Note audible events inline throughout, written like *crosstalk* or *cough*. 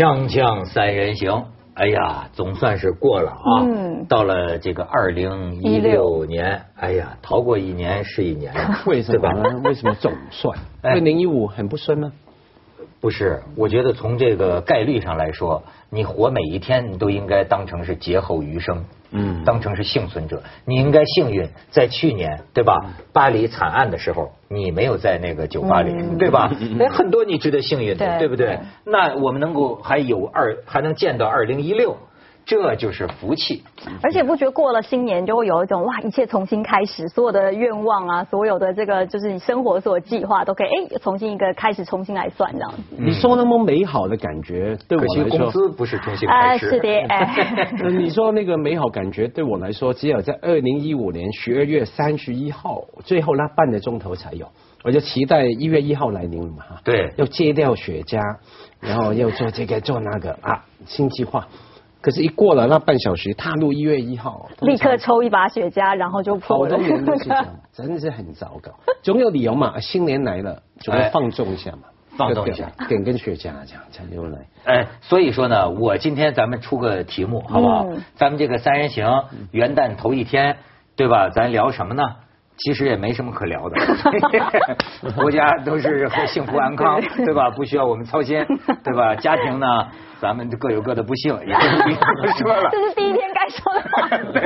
锵锵三人行，哎呀，总算是过了啊！嗯到了这个二零一六年，哎呀，逃过一年是一年啊，*laughs* 为什对吧么？为什么总算？*laughs* 哎二零一五很不顺呢？不是，我觉得从这个概率上来说，你活每一天，你都应该当成是劫后余生，嗯当成是幸存者。你应该幸运，在去年，对吧？巴黎惨案的时候，你没有在那个酒吧里，嗯对吧？*laughs* 哎，很多你值得幸运的，对对不对对？那我们能够还有二，还能见到二零一六，这就是福气。而且不觉得过了新年就会有一种哇，一切重新开始，所有的愿望啊，所有的这个就是你生活所有计划都可以哎重新一个开始，重新来算这样子。你说那么美好的感觉，对我可惜工，资不是重新啊，开始。*laughs* 是的，哎，呃 *laughs* 你说那个美好感觉对我来说，只有在二零一五年十二月三十一号最后那半个钟头才有。我就期待一月一号来临了嘛，哈，对要戒掉雪茄，然后要做这个做那个啊，新计划。可是，一过了那半小时，踏入一月一号，立刻抽一把雪茄，然后就好破了多。人都是这样，*laughs* 真的是很糟糕。总有理由嘛，新年来了，总要放纵一下嘛，哎 *laughs* 放纵一下点，点根雪茄这样才有来。哎，所以说呢，我今天咱们出个题目好不好？嗯咱们这个三人行元旦头一天，对吧？咱聊什么呢？其实也没什么可聊的，*laughs* 国家都是幸福安康，对吧？不需要我们操心，对吧？家庭呢，咱们各有各的不幸，也不说了。*laughs* 这是第一天该说的话。*laughs* 对，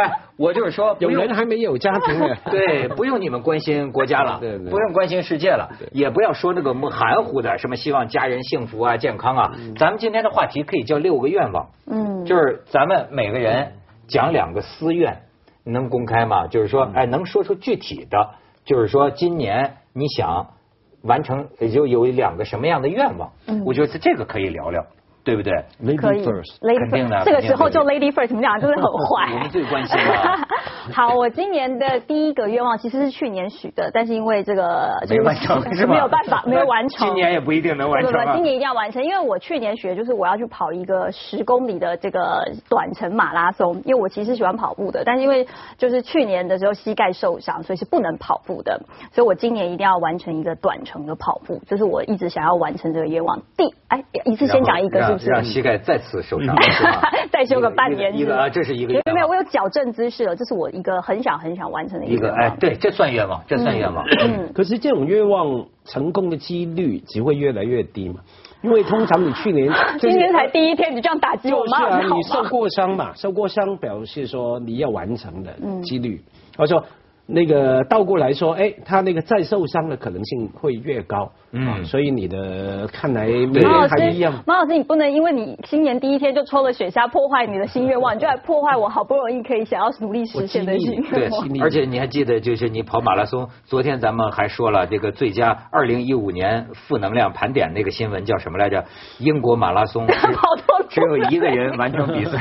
哎，我就是说，有人还没有家庭呢。对，不用你们关心国家了，对对不用关心世界了对，也不要说那个含糊的什么希望家人幸福啊、健康啊。咱们今天的话题可以叫六个愿望，嗯，就是咱们每个人讲两个私愿，能公开吗？就是说，哎，能说出具体的，就是说今年你想完成，也就有两个什么样的愿望？嗯我觉得这个可以聊聊，对不对？可 Lady 以 first，，Lady 肯定的 First，这个时候就 Lady First，你们俩真的很坏。我们最关心了 *laughs* 好，我今年的第一个愿望其实是去年许的，但是因为这个没完成是？没有办法，没有完成。今年也不一定能完成今年一定要完成，因为我去年学的就是我要去跑一个十公里的这个短程马拉松，因为我其实喜欢跑步的，但是因为就是去年的时候膝盖受伤，所以是不能跑步的，所以我今年一定要完成一个短程的跑步，就是我一直想要完成这个愿望。第哎，一次先讲一个是？让让膝盖再次受伤？*laughs* 再休个半年一个啊，这是一个没有没有，我有矫正姿势了，这是我一个很想很想完成的一个个，哎对，这算愿望，这算愿望。嗯，可是这种愿望成功的几率只会越来越低嘛，因为通常你去年 *laughs* 就是今天才第一天，你这样打击我就是啊，妈你受？过伤嘛，受过伤表示说你要完成的嗯几率，或者说那个倒过来说，哎，他那个再受伤的可能性会越高，嗯啊所以你的看来马老师年还一样，，马老师，你不能因为你新年第一天就抽了雪茄，破坏你的新愿望，你就来破坏我好不容易可以想要努力实现的新 *laughs* 对愿望。，而且你还记得，就是你跑马拉松，昨天咱们还说了这个最佳二零一五年负能量盘点那个新闻叫什么来着？英国马拉松 *laughs* 跑错只有一个人完成比赛，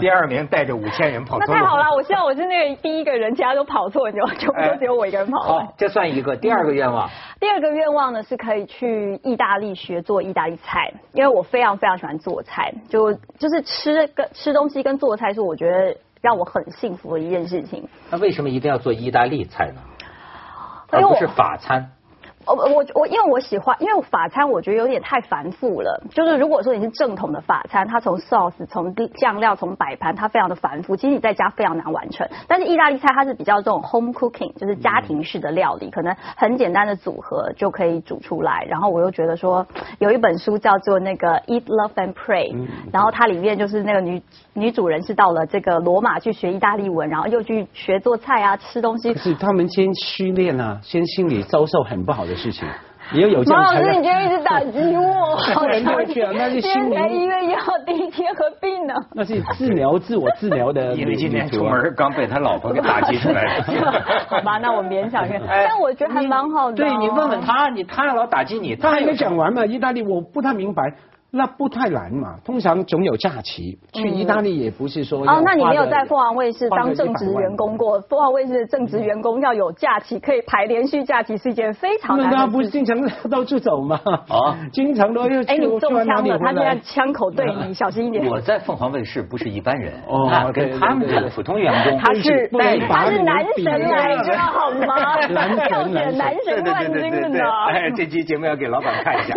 第二名带着五千人跑 *laughs* 错。那太好了，我希望我是那个第一个人，其他都跑错，就就哎就只有我一个人跑了好。，这算一个。第二个愿望，第二个愿望呢是可以去意大利学做意大利菜，因为我非常非常喜欢做菜，就就是吃跟吃东西跟做菜是我觉得让我很幸福的一件事情。那为什么一定要做意大利菜呢？而不是法餐？我我我，因为我喜欢，因为法餐我觉得有点太繁复了。就是如果说你是正统的法餐，它从 sauce、从酱料、从摆盘，它非常的繁复，其实你在家非常难完成。但是意大利菜它是比较这种 home cooking，就是家庭式的料理，可能很简单的组合就可以煮出来。然后我又觉得说，有一本书叫做那个 Eat Love and Pray，然后它里面就是那个女女主人是到了这个罗马去学意大利文，然后又去学做菜啊，吃东西可。是他们先训练啊，先心理遭受很不好的事情，也要有这样马老师，你就一直打击我，好人都去啊那是心灵今天才一月一号第一天，何必呢？那是治疗自我治疗的 *laughs* 因为今天出门刚被他老婆给打击出来了。*laughs* 好吧，那我勉强认，*laughs* 哎但我觉得还蛮好的哦。对你问问他，你他老打击你，他还没讲完嘛，意大利我不太明白。那不太难嘛，通常总有假期。去意大利也不是说哦，那你没有在凤凰卫视当正职员工过？凤凰卫视的正职员工要有假期，可以排连续假期，是一件非常难他不。是经常到处走吗？啊 *laughs* 经常都要去哎，你中枪了，他里回来现在枪口对你，*laughs* 小心一点。我在凤凰卫视不是一般人，哦那对跟他们对对这个普通员工，他是不能把他是男神来着，好吗？男神 *laughs* 要选男神冠军的呢。哎，这期节目要给老板看一下。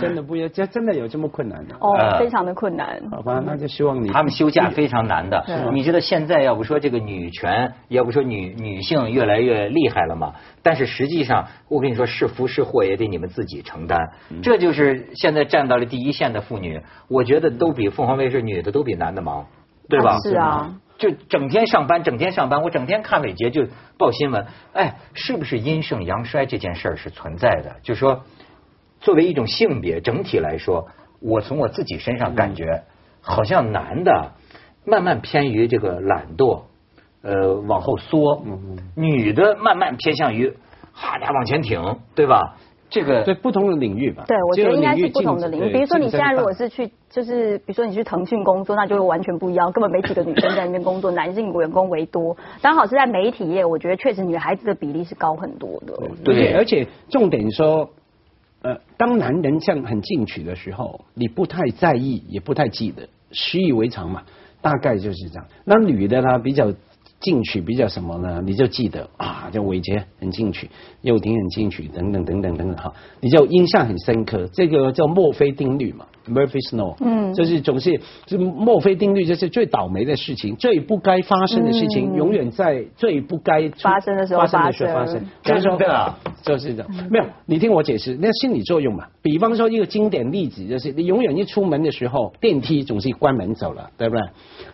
真的不要这真的有这么困难的？哦呃，非常的困难。好吧，那就希望你他们休假非常难的对。你知道现在要不说这个女权，要不说女女性越来越厉害了嘛？但是实际上，我跟你说，是福是祸也得你们自己承担。嗯这就是现在站到了第一线的妇女，我觉得都比凤凰卫视女的都比男的忙，对吧？是啊。就整天上班，整天上班，我整天看伟杰就报新闻，哎，是不是阴盛阳衰这件事儿是存在的？就说作为一种性别整体来说，我从我自己身上感觉，好像男的慢慢偏于这个懒惰，呃，往后缩，女的慢慢偏向于哈家往前挺，对吧？这个对不同的领域吧。对，我觉得应该是不同的领域。比如说你现在如果是去，就是比如说你去腾讯工作，那就完全不一样，根本没几个女生在那边工作，男性员工为多。刚好是在媒体业，我觉得确实女孩子的比例是高很多的。对而且而且重点说，呃，当男人像很进取的时候，你不太在意，也不太记得，习以为常嘛，大概就是这样。那女的呢，比较进取，比较什么呢？你就记得啊，叫伟杰很进取，又婷很进取，等等等等等等哈，你就印象很深刻。这个叫墨菲定律嘛，Murphy's Law，嗯就是总是就墨菲定律，就是最倒霉的事情，最不该发生的事情，嗯永远在最不该发生的时候发生的时候发生发生。比如说真的啊就是这样，没有，你听我解释，那心理作用嘛。比方说一个经典例子，就是你永远一出门的时候，电梯总是关门走了，对不对？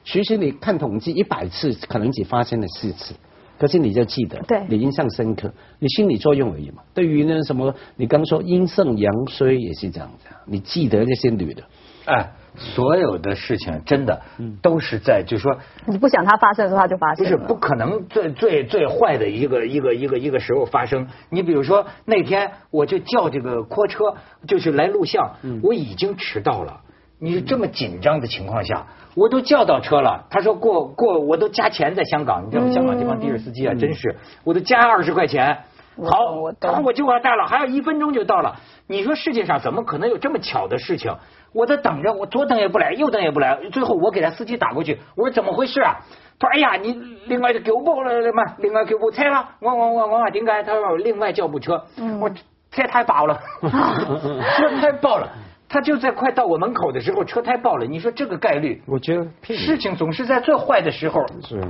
其实你看统计，一百次可能只发生了四次。可是你就记得，对你印象深刻，你心理作用而已嘛。对于那什么，你刚说阴盛阳衰也是这样子啊，你记得那些女的，哎，所有的事情真的都是在，就说你不想它发生的时候，它就发生了。不是不可能最最最坏的一个一个一个一个时候发生。你比如说那天我就叫这个拖车，就是来录像，我已经迟到了。你这么紧张的情况下，我都叫到车了。他说过过，我都加钱在香港，你知道吗？香港这帮的士司机啊，真是，我都加二十块钱。好，他说我就要到了，还有一分钟就到了。你说世界上怎么可能有这么巧的事情？我在等着，我左等也不来，右等也不来，最后我给他司机打过去，我说怎么回事啊？他说哎呀，你另外就给我报了嘛，另外给我拆了，我我我我话点解？他说另外叫部车，我车太 *laughs* 爆了，车太爆了。他就在快到我门口的时候，车胎爆了。你说这个概率，我觉得事情总是在最坏的时候。是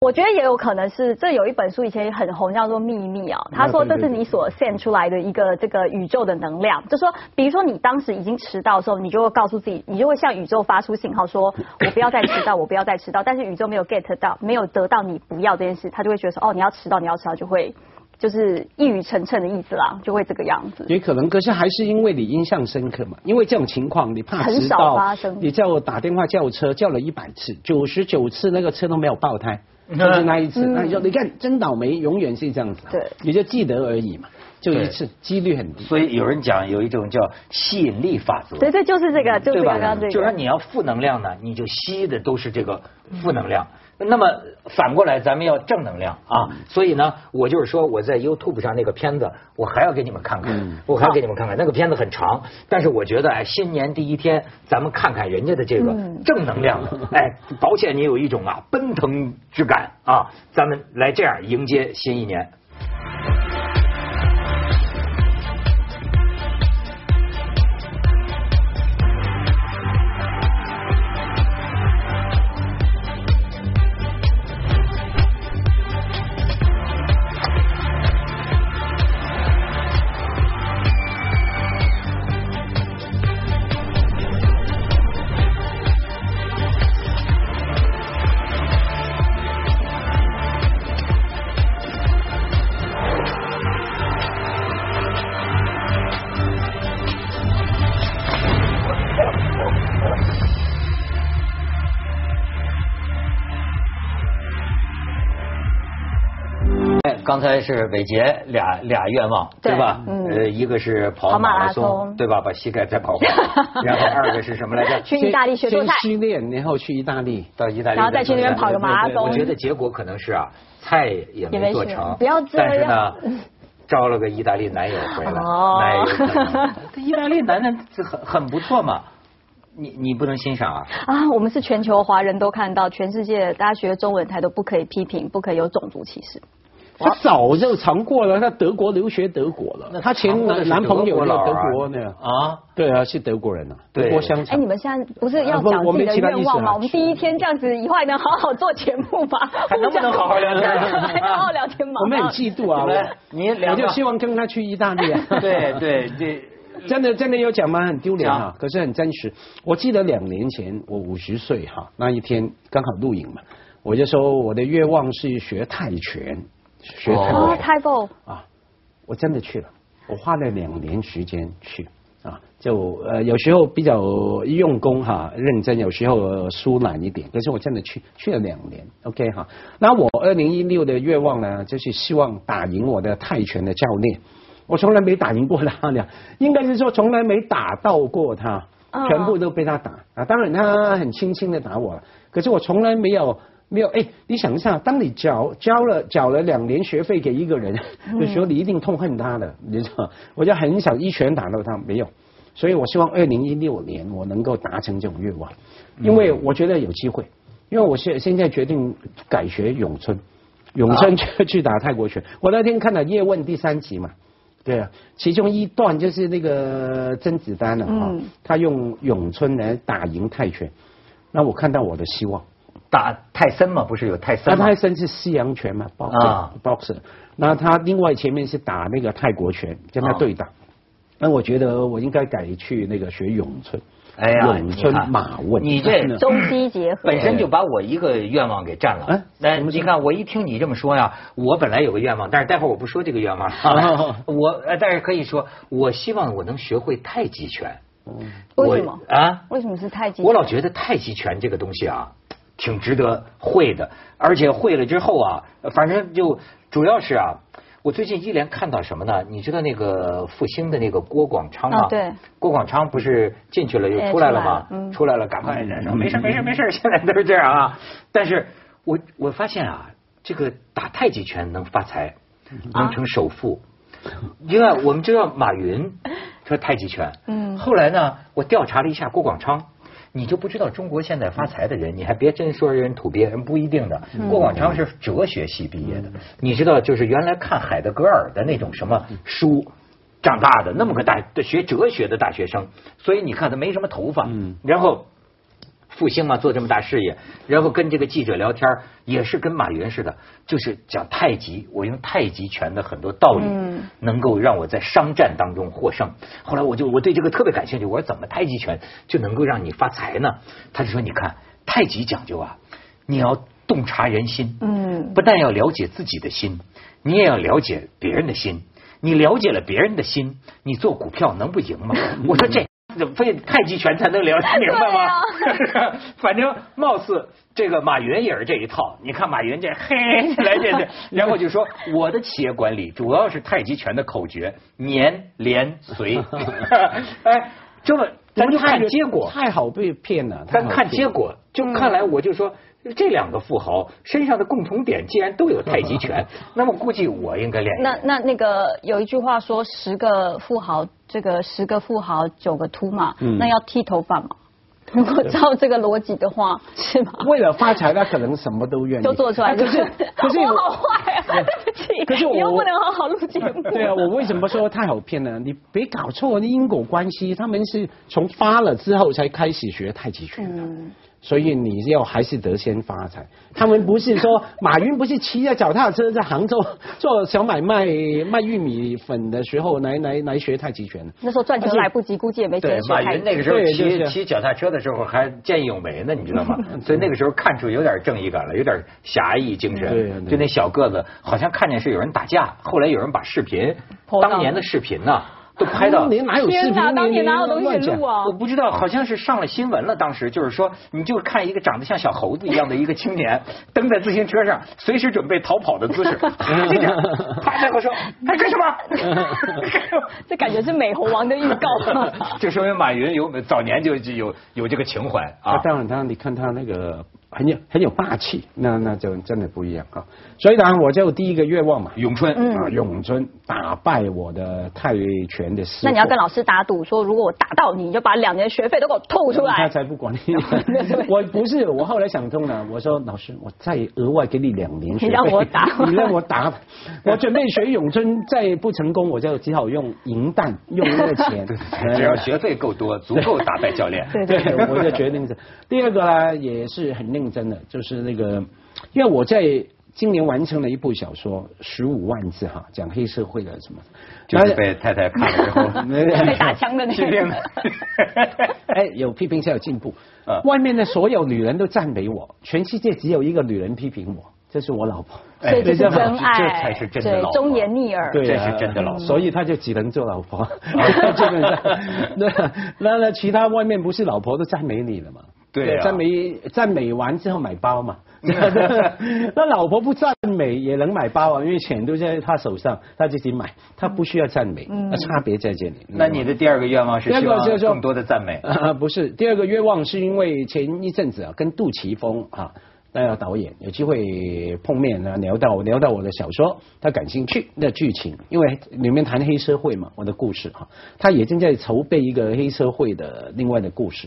我觉得也有可能是，这有一本书以前很红，叫做《秘密》啊。他说这是你所 send 出来的一个这个宇宙的能量，就说比如说你当时已经迟到的时候，你就会告诉自己，你就会向宇宙发出信号说，我不要再迟到，我不要再迟到。但是宇宙没有 get 到，没有得到你不要这件事，他就会觉得说，哦，你要迟到，你要迟到，就会就是一语成谶的意思啦，就会这个样子。也可能，可是还是因为你印象深刻嘛。因为这种情况，你怕很少迟到发生，你叫我打电话叫车，叫了一百次，九十九次那个车都没有爆胎，就是那一次。那你就，你看真倒霉，永远是这样子啊。对你就记得而已嘛，就一次，几率很低。所以有人讲有一种叫吸引力法则。对对，就是这个，就是对吧刚刚这？个。就是说你要负能量呢，你就吸的都是这个负能量。那么反过来，咱们要正能量啊。所以呢，我就是说我在 YouTube 上那个片子，我还要给你们看看，我还要给你们看看。那个片子很长，但是我觉得哎，新年第一天，咱们看看人家的这个正能量，*laughs* 哎，保险你有一种啊奔腾之感啊。咱们来这样迎接新一年。刚才是伟杰俩俩愿望，对对吧？嗯呃，一个是跑跑马拉松，对吧？把膝盖再跑坏。*laughs* 然后二个是什么来着？去意大利学做先菜。训练，然后去意大利。到意大利，然后再去那边跑个马拉松我觉得结果可能是啊，菜也也没做成，不要这但是呢，招了个意大利男友回来，哦那也有可能。这意大利男的很很不错嘛，你你不能欣赏啊？啊，我们是全球华人都看到，全世界大家学中文台都不可以批评，不可以有种族歧视。她早就尝过了，她德国留学德国了，他前男男朋友在德国呢。啊，对啊，是德国人啊，德国香哎，你。们现在不是要讲自己的愿望吗？我们第一天这样子，以后还能好好做节目吗？还能不能好好聊天还好好聊天吗？我们很嫉妒啊，你我我就希望跟他去意大利啊。*laughs* 对对这 *laughs* 真的真的有讲吗？很丢脸啊，可是很真实。我记得两年前我五十岁哈，那一天刚好录影嘛，我就说我的愿望是学泰拳，学泰哦，拳泰斗啊，我真的去了，我花了两年时间去啊，就呃有时候比较用功哈，认真，有时候呃疏懒一点，可是我真的去去了两年，OK 哈。那我二零一六的愿望呢，就是希望打赢我的泰拳的教练。我从来没打赢过他俩，应该是说从来没打到过他，嗯全部都被他打啊。当然他很轻轻的打我了，可是我从来没有没有哎，你想一下，当你缴交了缴了两年学费给一个人的时候，你一定痛恨他的，你知道？我就很想一拳打到他，没有。所以我希望二零一六年我能够达成这种愿望，因为我觉得有机会，因为我现现在决定改学咏春，咏春去 *laughs* 去打泰国拳。我那天看了《叶问》第三集嘛，对啊，其中一段就是那个甄子丹啊，哈、嗯他用咏春来打赢泰拳，那我看到我的希望。打泰森嘛，不是有泰森那泰？森是西洋拳嘛，boxer，啊 boxer，那他另外前面是打那个泰国拳，跟他对打。那我觉得我应该改去那个学咏春，哎呀，咏春马问。你这 *laughs* 中西结合，本身就把我一个愿望给占了哎。那什么事你看，我一听你这么说呀，我本来有个愿望，但是待会儿我不说这个愿望。*laughs* 我呃，但是可以说，我希望我能学会太极拳。为什么啊？为什么是太极？我老觉得太极拳这个东西啊，挺值得会的，而且会了之后啊，反正就主要是啊。我最近一连看到什么呢？你知道那个复兴的那个郭广昌吗？啊对。郭广昌不是进去了又出来了吗？哎出来了嗯出来了，赶快没事没事没事，现在都是这样啊。但是我我发现啊，这个打太极拳能发财，能成首富。因为我们知道马云 *laughs* 说太极拳，嗯后来呢，我调查了一下郭广昌，你就不知道中国现在发财的人，你还别真说人土鳖，人不一定的。郭广昌是哲学系毕业的，你知道，就是原来看海德格尔的那种什么书。长大的那么个大学哲学的大学生，所以你看他没什么头发，嗯然后复兴嘛做这么大事业，然后跟这个记者聊天儿也是跟马云似的，就是讲太极，我用太极拳的很多道理，嗯能够让我在商战当中获胜。后来我就我对这个特别感兴趣，我说怎么太极拳就能够让你发财呢？他就说你看太极讲究啊，你要洞察人心，嗯不但要了解自己的心，你也要了解别人的心。你了解了别人的心，你做股票能不赢吗？*laughs* 我说这非得太极拳才能了解明白吗？*laughs* 反正貌似这个马云也是这一套。你看马云这嘿来这这，然后就说我的企业管理主要是太极拳的口诀：年连随。*laughs* 哎，这么咱就看结果。太好被骗了。太咱看结果，就看来我就说。这两个富豪身上的共同点，既然都有太极拳，*laughs* 那么估计我应该练。那那那个有一句话说，十个富豪，这个十个富豪九个秃嘛，嗯那要剃头发嘛？*laughs* 如果照这个逻辑的话，是吗？为了发财，他可能什么都愿意都做出来，啊可是 *laughs* 可是我好坏啊！对不起，可是我不能好好录节目。对啊，我为什么说太好骗呢？你别搞错那因果关系，他们是从发了之后才开始学太极拳的。嗯所以你要还是得先发财。他们不是说 *laughs* 马云不是骑着脚踏车在杭州 *laughs* 做小买卖卖玉米粉的时候来来来学太极拳的。那时候赚钱来不及，估计也没钱，学马云那个时候骑骑脚踏车的时候还见义勇为呢，你知道吗？*laughs* 所以那个时候看出有点正义感了，有点侠义精对神。对就那小个子，好像看见是有人打架，后来有人把视频，当年的视频呢，都拍到。你哪有视频？天哪，当年哪有东乱讲西录啊我？不知道，好像是上了新闻了。当时就是说，你就看一个长得像小猴子一样的一个青年，蹬在自行车上，随时准备逃跑的姿势，*laughs* 啪这样，啪然后说还干什么？*laughs* *laughs* 这感觉是美猴王的预告。这说明马云有早年就就有有这个情怀啊，啊。当然，当然，你看他那个很有很有霸气，那那就真的不一样啊。所以呢，我就第一个愿望嘛，咏春，啊，咏春打败我的泰拳的师。那你要跟老师打赌，说如果我打到你，你就把两年学费都给我吐出来。*laughs* 他才不管你。我不是，我后来想通了，我说老师，我再额外给你两年学费。你让我打，*laughs* 你让我打，我准备学咏春，再不成功，我就只好用银弹，*laughs* 用那个钱。只要学费够多，足够打败教练。对对，我就决定是第二个呢，也是很认真的，就是那个，因为我在今年完成了一部小说，十五万字哈，讲黑社会的什么，就是被太太看了之后 *laughs* 被打枪的那个。*laughs* 哎，有批评才有进步。外面的所有女人都赞美我，全世界只有一个女人批评我，这是我老婆。所以这是真爱，这才是真的老婆。忠言逆耳，这是真的老婆。所以他就只能做老婆。基本上，那那那其他外面不是老婆都赞美你了吗？对，赞美赞美完之后买包嘛。*laughs* *laughs* 那老婆不赞美也能买包啊，因为钱都在他手上，他自己买，他不需要赞美。那差别在这里。那你的第二个愿望是希望更多的赞美？*laughs* 不是，第二个愿望是因为前一阵子啊，跟杜琪峰啊。那个导演有机会碰面呢，聊到聊到我的小说，他感兴趣那剧情，因为里面谈黑社会嘛，我的故事哈，他也正在筹备一个黑社会的另外的故事。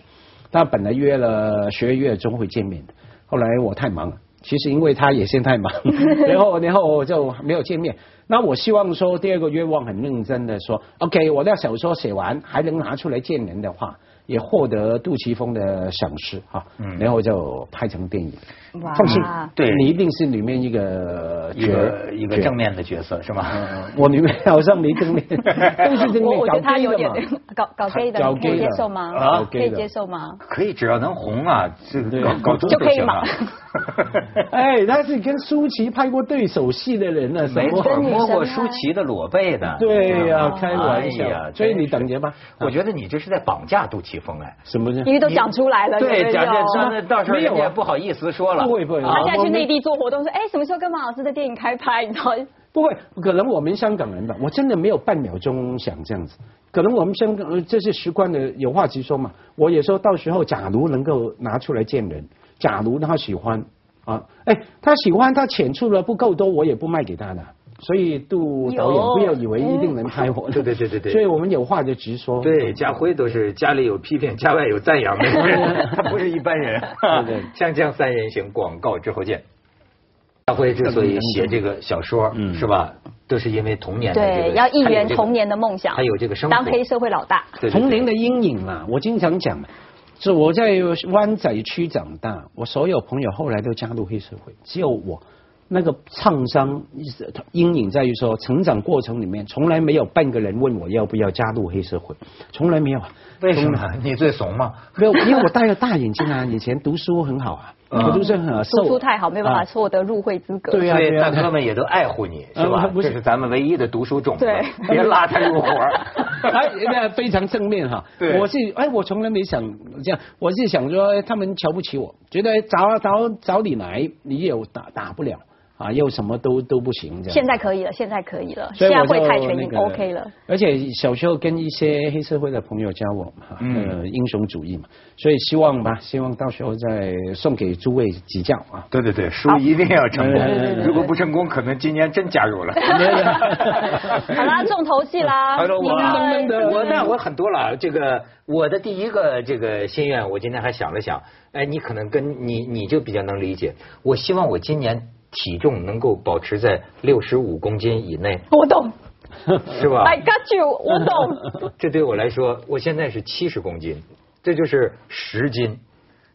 他本来约了十二月中会见面的，后来我太忙了，其实因为他也先太忙，*laughs* 然后然后就没有见面。那我希望说第二个愿望很认真的说，OK，我的小说写完还能拿出来见人的话。也获得杜琪峰的赏识哈，然后就拍成电影。放心，对你一定是里面一个一个一个正面的角色是吗？我里面好像没正面，都是正面。我觉得他 *laughs* 有点搞搞 gay 的，可以接受吗？啊，可以接受吗？可以，只要能红啊，这搞搞就可以嘛。*laughs* 哎，他是跟舒淇拍过对手戏的人呢，没错，摸过舒淇的裸背的。对呀，开玩笑。所以你等着吧。我觉得你这是在绑架杜琪峰哎。什么呢？因为都讲出来了。对，讲这到时候人家不好意思说了。不会不会。他现在去内地做活动，说哎，什么时候跟马老师的电影开拍？你知道？不会，可能我们香港人吧，我真的没有半秒钟想这样子。可能我们香港这是时惯的，有话直说嘛。我也说到时候，假如能够拿出来见人，假如他喜欢。啊，哎，他喜欢他钱出的不够多，我也不卖给他的，所以杜导演不要以为一定能拍我，对对对对对，所以我们有话就直说。对，家辉都是家里有批评，家外有赞扬的人，*laughs* 他不是一般人。对对，锵锵三人行，广告之后见。家辉之所以写这个小说，是吧？都是因为童年的对，要一圆童年的梦想，还有这个生活，当黑社会老大，童年的阴影嘛，我经常讲。是我在湾仔区长大，我所有朋友后来都加入黑社会，只有我那个创伤阴影在于说，成长过程里面从来没有半个人问我要不要加入黑社会，从来没有。为什么？你最怂嘛？没有，因为我戴了大眼镜啊，以前读书很好啊。我 *laughs* 读书很好，读书太好，没有办法获得入会资格。对呀，大哥们也都爱护你，是吧？这是咱们唯一的读书种子，别拉他入伙。*laughs* 哎，那非常正面哈。对，我是哎，我从来没想这样，我是想说他们瞧不起我，觉得找找找你来，你也打打不了。啊，又什么都都不行，这样。现在可以了，现在可以了，现在会泰拳已经 OK 了。而且小时候跟一些黑社会的朋友交往嘛，呃，英雄主义嘛，所以希望吧，希望到时候再送给诸位几教啊。对对对，书一定要成功，如果不成功，可能今年真加入了。*laughs* 好啦，重头戏啦。我我那我很多了，这个我的第一个这个心愿，我今天还想了想，哎，你可能跟你你就比较能理解，我希望我今年。体重能够保持在六十五公斤以内，我懂，*laughs* 是吧？I got you，我懂。*laughs* 这对我来说，我现在是七十公斤，这就是十斤，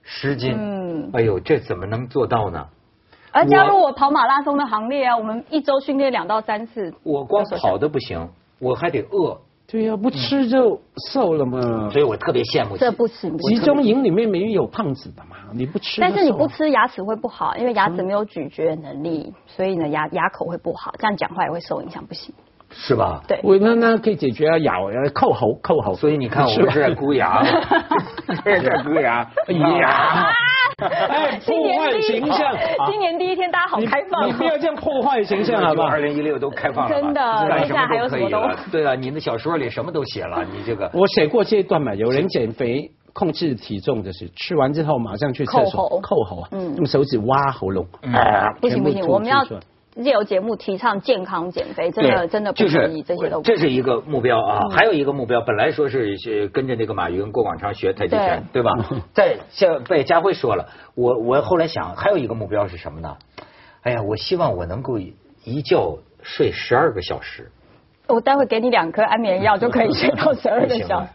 十斤。嗯，哎呦，这怎么能做到呢？而加入我跑马拉松的行列啊！我们一周训练两到三次。我光跑的不行，我还得饿。对呀，不吃就瘦了嘛。所以我特别羡慕。这不行。集中营里面没有胖子的嘛，你不吃。但是你不吃牙齿会不好，因为牙齿没有咀嚼能力，所以呢牙牙口会不好，这样讲话也会受影响，不行。是吧？对。我那那可以解决啊，咬扣喉扣喉。所以你看，我们是在箍牙，是在箍牙，牙。*laughs* 哎，破坏形象！今年第一天，大家好开放。你不要这样破坏形象，好不好？二零一六都开放了，真的，干什么都可以了。对啊，你的小说里什么都写了，你这个。*laughs* 我写过这一段嘛？有人减肥控制体重就是吃完之后马上去厕所扣喉扣喉啊，嗯用手指挖喉咙，啊不行不行，我们要出来借由节目提倡健康减肥，真的真的不就是可以，这些都不这是一个目标啊，嗯还有一个目标，本来说是是跟着那个马云、郭广昌学太极拳，对吧？嗯 *laughs* 在像被家辉说了，我我后来想，还有一个目标是什么呢？哎呀，我希望我能够一觉睡十二个小时，我待会给你两颗安眠药就可以睡到十二个小时。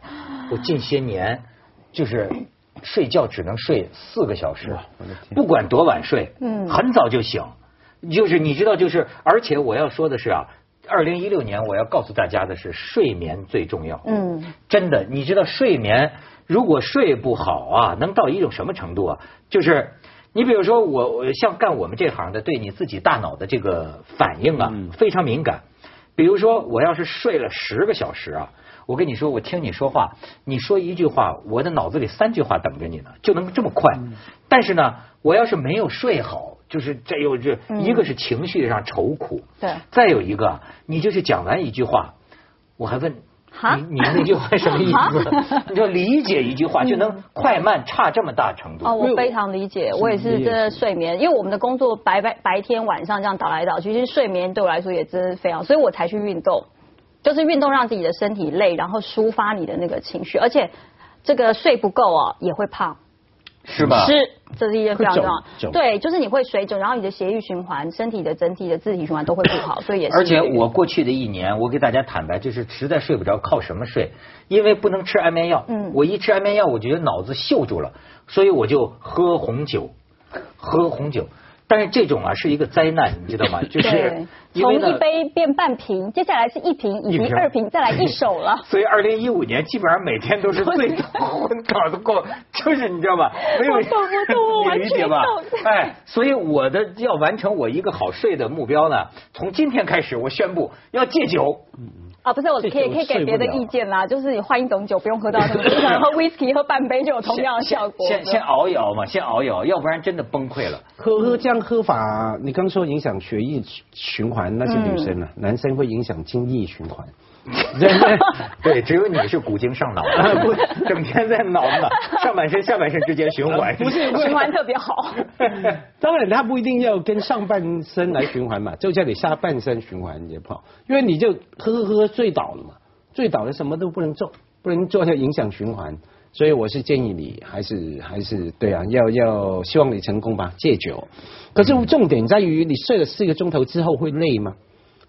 我近些年就是睡觉只能睡四个小时不管多晚睡，嗯很早就醒。就是你知道，就是而且我要说的是啊，二零一六年我要告诉大家的是，睡眠最重要。嗯，真的，你知道睡眠如果睡不好啊，能到一种什么程度啊？就是你比如说我，我像干我们这行的，对你自己大脑的这个反应啊、嗯非常敏感。比如说我要是睡了十个小时啊，我跟你说，我听你说话，你说一句话，我的脑子里三句话等着你呢，就能这么快。但是呢，我要是没有睡好，就是这有这嗯。一个是情绪上愁苦，对。再有一个你就是讲完一句话，我还问哈？你你那句话什么意思？*laughs* 你就理解一句话就能快慢差这么大程度。哦，我非常理解，我也是你也真的睡眠，因为我们的工作白白白天晚上这样倒来倒去，其实睡眠对我来说也真是非常，所以我才去运动，就是运动让自己的身体累，然后抒发你的那个情绪，而且这个睡不够啊也会胖。是吧？是，这是一件非常重要对，就是你会水肿，然后你的血液循环、身体的整体的自体循环都会不好，所以也是。而且我过去的一年，我给大家坦白，就是实在睡不着，靠什么睡？因为不能吃安眠药。嗯我一吃安眠药，我觉得脑子锈住了，所以我就喝红酒，喝红酒。但是这种啊是一个灾难，你知道吗？*laughs* 就是从一杯变半瓶，接下来是一瓶，以及一瓶二瓶，再来一手了。*laughs* 所以二零一五年基本上每天都是醉到 *laughs* 昏，搞的过，就是你知道吧？没有，我懂我懂我完全你理解吧？哎，所以我的要完成我一个好睡的目标呢，从今天开始我宣布要戒酒。啊，不是，我可以可以给别的意见啦，就是你换一种酒，不用喝到那么多，*laughs* 喝 whisky 喝半杯就有同样的效果。先先熬一熬嘛，先熬一熬，要不然真的崩溃了。喝喝这样喝法，你刚说影响血液循环，那是女生呢，男生会影响精液循环。*laughs* 对？只有你是古今上脑，*laughs* 不，整天在脑子上半身、下半身之间循环。不是 *laughs* 循环特别好。当然，它不一定要跟上半身来循环嘛，就叫你下半身循环也不好，因为你就喝喝喝醉倒了嘛，醉倒了什么都不能做，不能做就影响循环。所以我是建议你还是还是对啊，要要希望你成功吧，戒酒。可是重点在于你睡了四个钟头之后会累吗？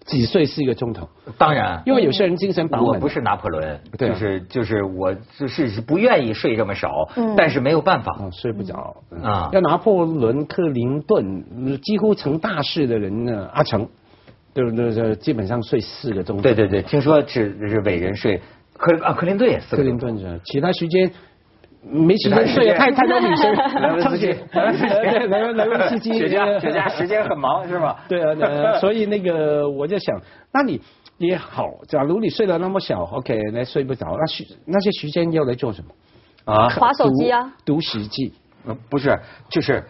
只睡四个钟头，当然，因为有些人精神饱满。我不是拿破仑，对。啊就是就是我就是是不愿意睡这么少，嗯。但是没有办法。哦，睡不着。啊。要拿破仑、克林顿，几乎成大事的人呢，阿成，对不对？对基本上睡四个钟头。对对对，听说是是伟人睡，克啊克林顿也四克个钟头。林顿是，其他时间没时间睡，太 *laughs* 太多女生，莱文斯基，莱文斯基，对莱文莱文斯基，雪茄雪茄时间很忙是吧？*laughs* 对啊，呃所以那个我就想，那你也好，假如你睡得那么小，OK，那睡不着，那时那些时间要来做什么？啊，划手机啊，读读史记。呃不是，就是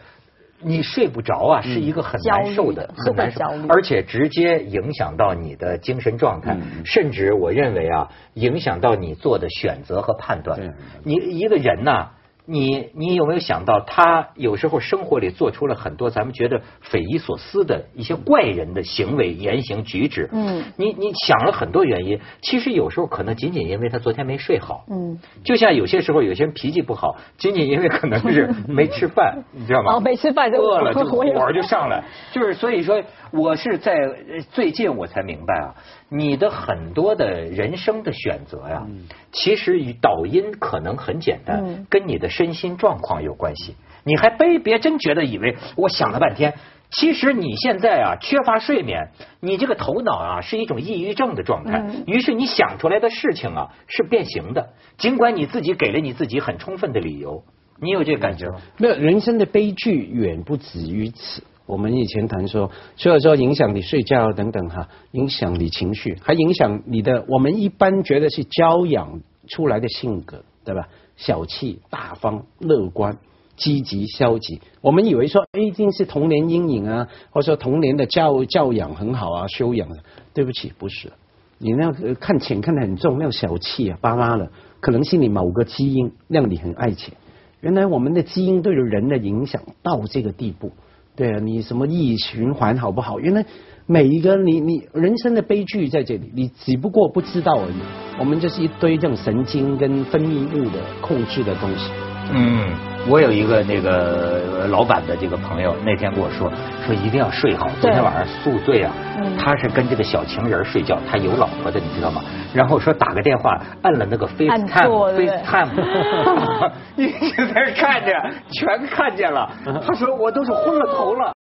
你睡不着啊，是一个很难受的，很难受。而且直接影响到你的精神状态，甚至我认为啊，影响到你做的选择和判断。你一个人呐、你你有没有想到，他有时候生活里做出了很多咱们觉得匪夷所思的一些怪人的行为、言行举止？嗯你你想了很多原因，其实有时候可能仅仅因为他昨天没睡好。嗯，就像有些时候有些人脾气不好，仅仅因为可能是 *laughs* 没吃饭，你知道吗？哦没吃饭就饿了就 *laughs* 火就上来，*laughs* 就是所以说，我是在呃最近我才明白啊，你的很多的人生的选择呀，其实与导因可能很简单嗯，跟你的身心状况有关系。你还别别真觉得以为我想了半天。其实你现在啊缺乏睡眠，你这个头脑啊是一种抑郁症的状态，嗯于是你想出来的事情啊是变形的，尽管你自己给了你自己很充分的理由，你有这个感觉吗？没有，人生的悲剧远不止于此。我们以前谈说，除了说影响你睡觉等等哈，影响你情绪，还影响你的。我们一般觉得是教养出来的性格，对吧？小气、大方、乐观、积极、消极。我们以为说，一定是童年阴影啊，或者说童年的教教养很好啊，修养。对不起，不是。你那个看钱看得很重，那种小气啊、巴拉的，可能是你某个基因让你很爱钱。原来我们的基因对人的影响到这个地步，对啊，你什么益循环好不好？原来每一个你你人生的悲剧在这里，你只不过不知道而已。我们就是一堆这种神经跟分泌物的控制的东西。嗯，我有一个那个老板的这个朋友，那天跟我说，说一定要睡好。昨天晚上宿醉啊，他是跟这个小情人睡觉，他有老婆的，你知道吗？然后说打个电话，按了那个 FaceTime，FaceTime，*laughs* *laughs* 一直在看着，全看见了。*laughs* 他说我都是昏了头了。